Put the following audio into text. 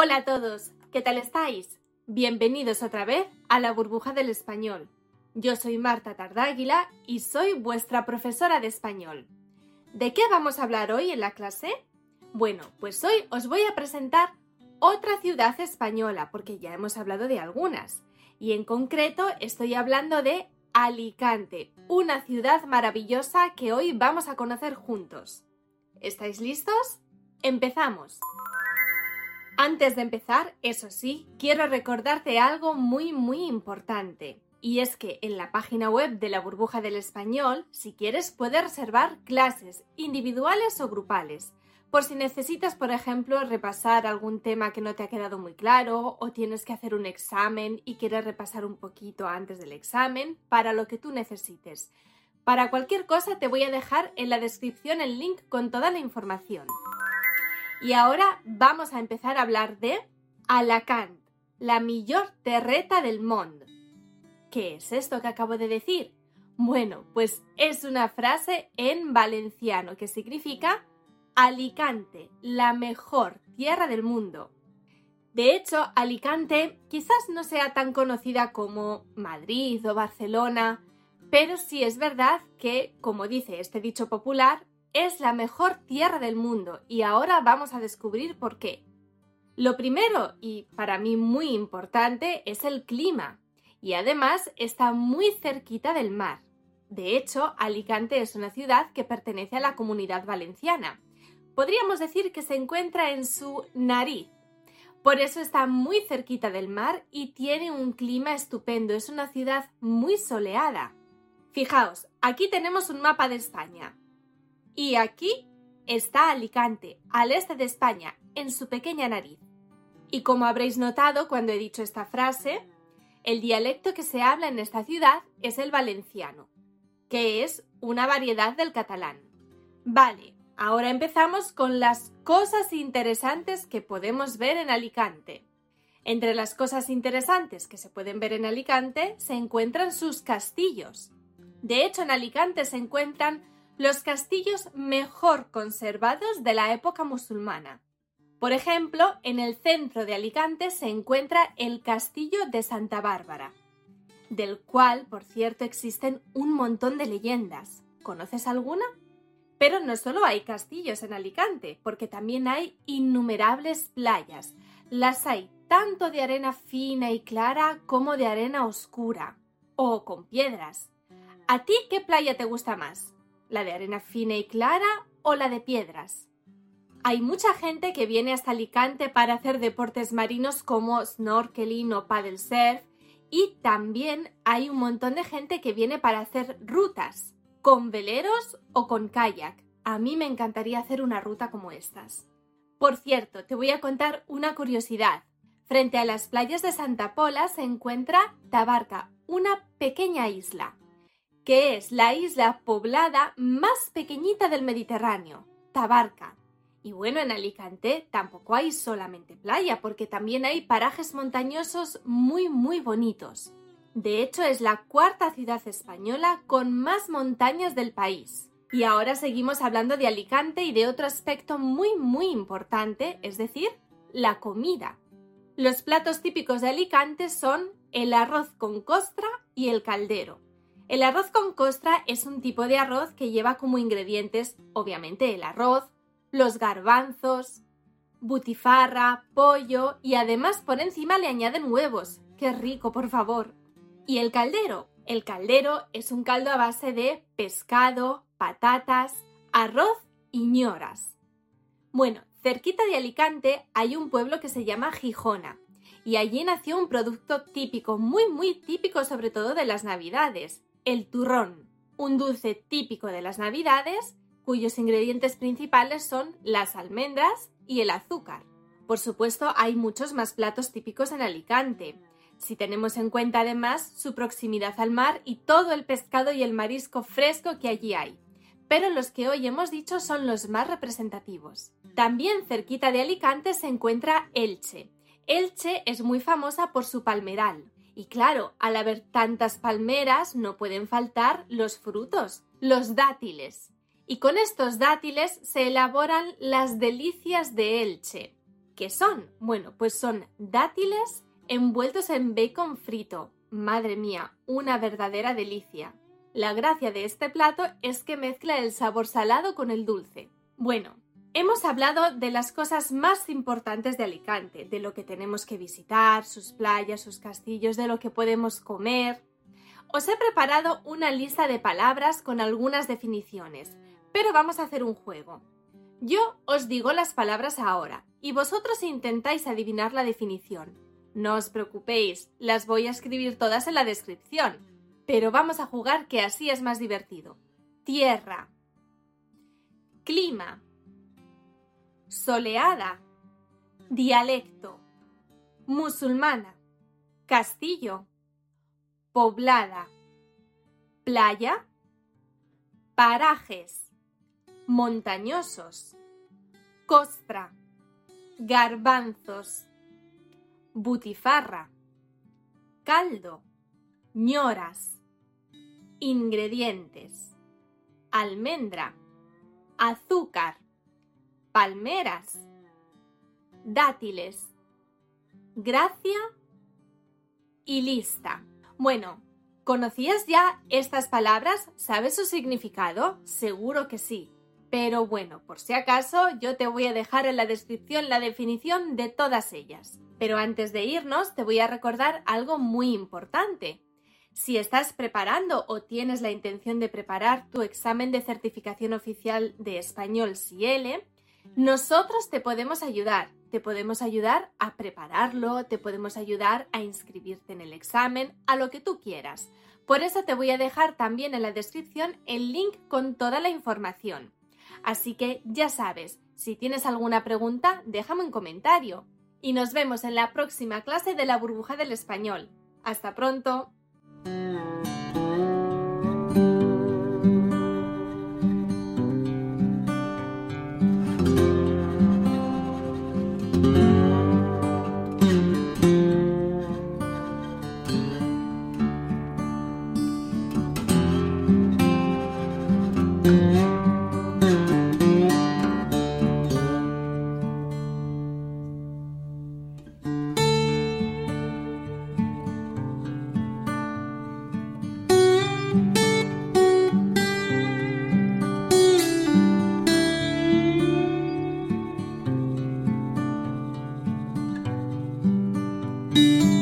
Hola a todos, ¿qué tal estáis? Bienvenidos otra vez a la burbuja del español. Yo soy Marta Tardáguila y soy vuestra profesora de español. ¿De qué vamos a hablar hoy en la clase? Bueno, pues hoy os voy a presentar otra ciudad española, porque ya hemos hablado de algunas. Y en concreto estoy hablando de Alicante, una ciudad maravillosa que hoy vamos a conocer juntos. ¿Estáis listos? ¡Empezamos! Antes de empezar, eso sí, quiero recordarte algo muy muy importante. Y es que en la página web de la burbuja del español, si quieres, puedes reservar clases individuales o grupales. Por si necesitas, por ejemplo, repasar algún tema que no te ha quedado muy claro o tienes que hacer un examen y quieres repasar un poquito antes del examen, para lo que tú necesites. Para cualquier cosa te voy a dejar en la descripción el link con toda la información. Y ahora vamos a empezar a hablar de Alacant, la millor terreta del mundo. ¿Qué es esto que acabo de decir? Bueno, pues es una frase en valenciano que significa Alicante, la mejor tierra del mundo. De hecho, Alicante quizás no sea tan conocida como Madrid o Barcelona, pero sí es verdad que, como dice este dicho popular, es la mejor tierra del mundo y ahora vamos a descubrir por qué. Lo primero, y para mí muy importante, es el clima. Y además está muy cerquita del mar. De hecho, Alicante es una ciudad que pertenece a la comunidad valenciana. Podríamos decir que se encuentra en su nariz. Por eso está muy cerquita del mar y tiene un clima estupendo. Es una ciudad muy soleada. Fijaos, aquí tenemos un mapa de España. Y aquí está Alicante, al este de España, en su pequeña nariz. Y como habréis notado cuando he dicho esta frase, el dialecto que se habla en esta ciudad es el valenciano, que es una variedad del catalán. Vale, ahora empezamos con las cosas interesantes que podemos ver en Alicante. Entre las cosas interesantes que se pueden ver en Alicante se encuentran sus castillos. De hecho, en Alicante se encuentran los castillos mejor conservados de la época musulmana. Por ejemplo, en el centro de Alicante se encuentra el Castillo de Santa Bárbara, del cual, por cierto, existen un montón de leyendas. ¿Conoces alguna? Pero no solo hay castillos en Alicante, porque también hay innumerables playas. Las hay tanto de arena fina y clara como de arena oscura, o con piedras. ¿A ti qué playa te gusta más? ¿La de arena fina y clara o la de piedras? Hay mucha gente que viene hasta Alicante para hacer deportes marinos como snorkeling o paddle surf y también hay un montón de gente que viene para hacer rutas con veleros o con kayak. A mí me encantaría hacer una ruta como estas. Por cierto, te voy a contar una curiosidad. Frente a las playas de Santa Pola se encuentra Tabarca, una pequeña isla que es la isla poblada más pequeñita del Mediterráneo, Tabarca. Y bueno, en Alicante tampoco hay solamente playa, porque también hay parajes montañosos muy, muy bonitos. De hecho, es la cuarta ciudad española con más montañas del país. Y ahora seguimos hablando de Alicante y de otro aspecto muy, muy importante, es decir, la comida. Los platos típicos de Alicante son el arroz con costra y el caldero. El arroz con costra es un tipo de arroz que lleva como ingredientes, obviamente, el arroz, los garbanzos, butifarra, pollo y además por encima le añaden huevos. ¡Qué rico, por favor! Y el caldero. El caldero es un caldo a base de pescado, patatas, arroz y ñoras. Bueno, cerquita de Alicante hay un pueblo que se llama Gijona y allí nació un producto típico, muy muy típico sobre todo de las Navidades, el turrón, un dulce típico de las Navidades cuyos ingredientes principales son las almendras y el azúcar. Por supuesto, hay muchos más platos típicos en Alicante, si tenemos en cuenta además su proximidad al mar y todo el pescado y el marisco fresco que allí hay. Pero los que hoy hemos dicho son los más representativos. También cerquita de Alicante se encuentra Elche. Elche es muy famosa por su palmeral, y claro, al haber tantas palmeras no pueden faltar los frutos, los dátiles. Y con estos dátiles se elaboran las delicias de Elche, qué son? Bueno, pues son dátiles envueltos en bacon frito. Madre mía, una verdadera delicia. La gracia de este plato es que mezcla el sabor salado con el dulce. Bueno, hemos hablado de las cosas más importantes de Alicante, de lo que tenemos que visitar, sus playas, sus castillos, de lo que podemos comer. Os he preparado una lista de palabras con algunas definiciones, pero vamos a hacer un juego. Yo os digo las palabras ahora y vosotros intentáis adivinar la definición. No os preocupéis, las voy a escribir todas en la descripción, pero vamos a jugar que así es más divertido. Tierra. Clima. Soleada. Dialecto. Musulmana. Castillo. Poblada. Playa. Parajes. Montañosos. Costra. Garbanzos. Butifarra. Caldo. ñoras Ingredientes. Almendra. Azúcar. Palmeras. Dátiles. Gracia. Y lista. Bueno, ¿conocías ya estas palabras? ¿Sabes su significado? Seguro que sí. Pero bueno, por si acaso, yo te voy a dejar en la descripción la definición de todas ellas. Pero antes de irnos, te voy a recordar algo muy importante. Si estás preparando o tienes la intención de preparar tu examen de certificación oficial de español CIELE, nosotros te podemos ayudar. Te podemos ayudar a prepararlo, te podemos ayudar a inscribirte en el examen, a lo que tú quieras. Por eso te voy a dejar también en la descripción el link con toda la información. Así que ya sabes, si tienes alguna pregunta, déjame un comentario. Y nos vemos en la próxima clase de la burbuja del español. Hasta pronto. Música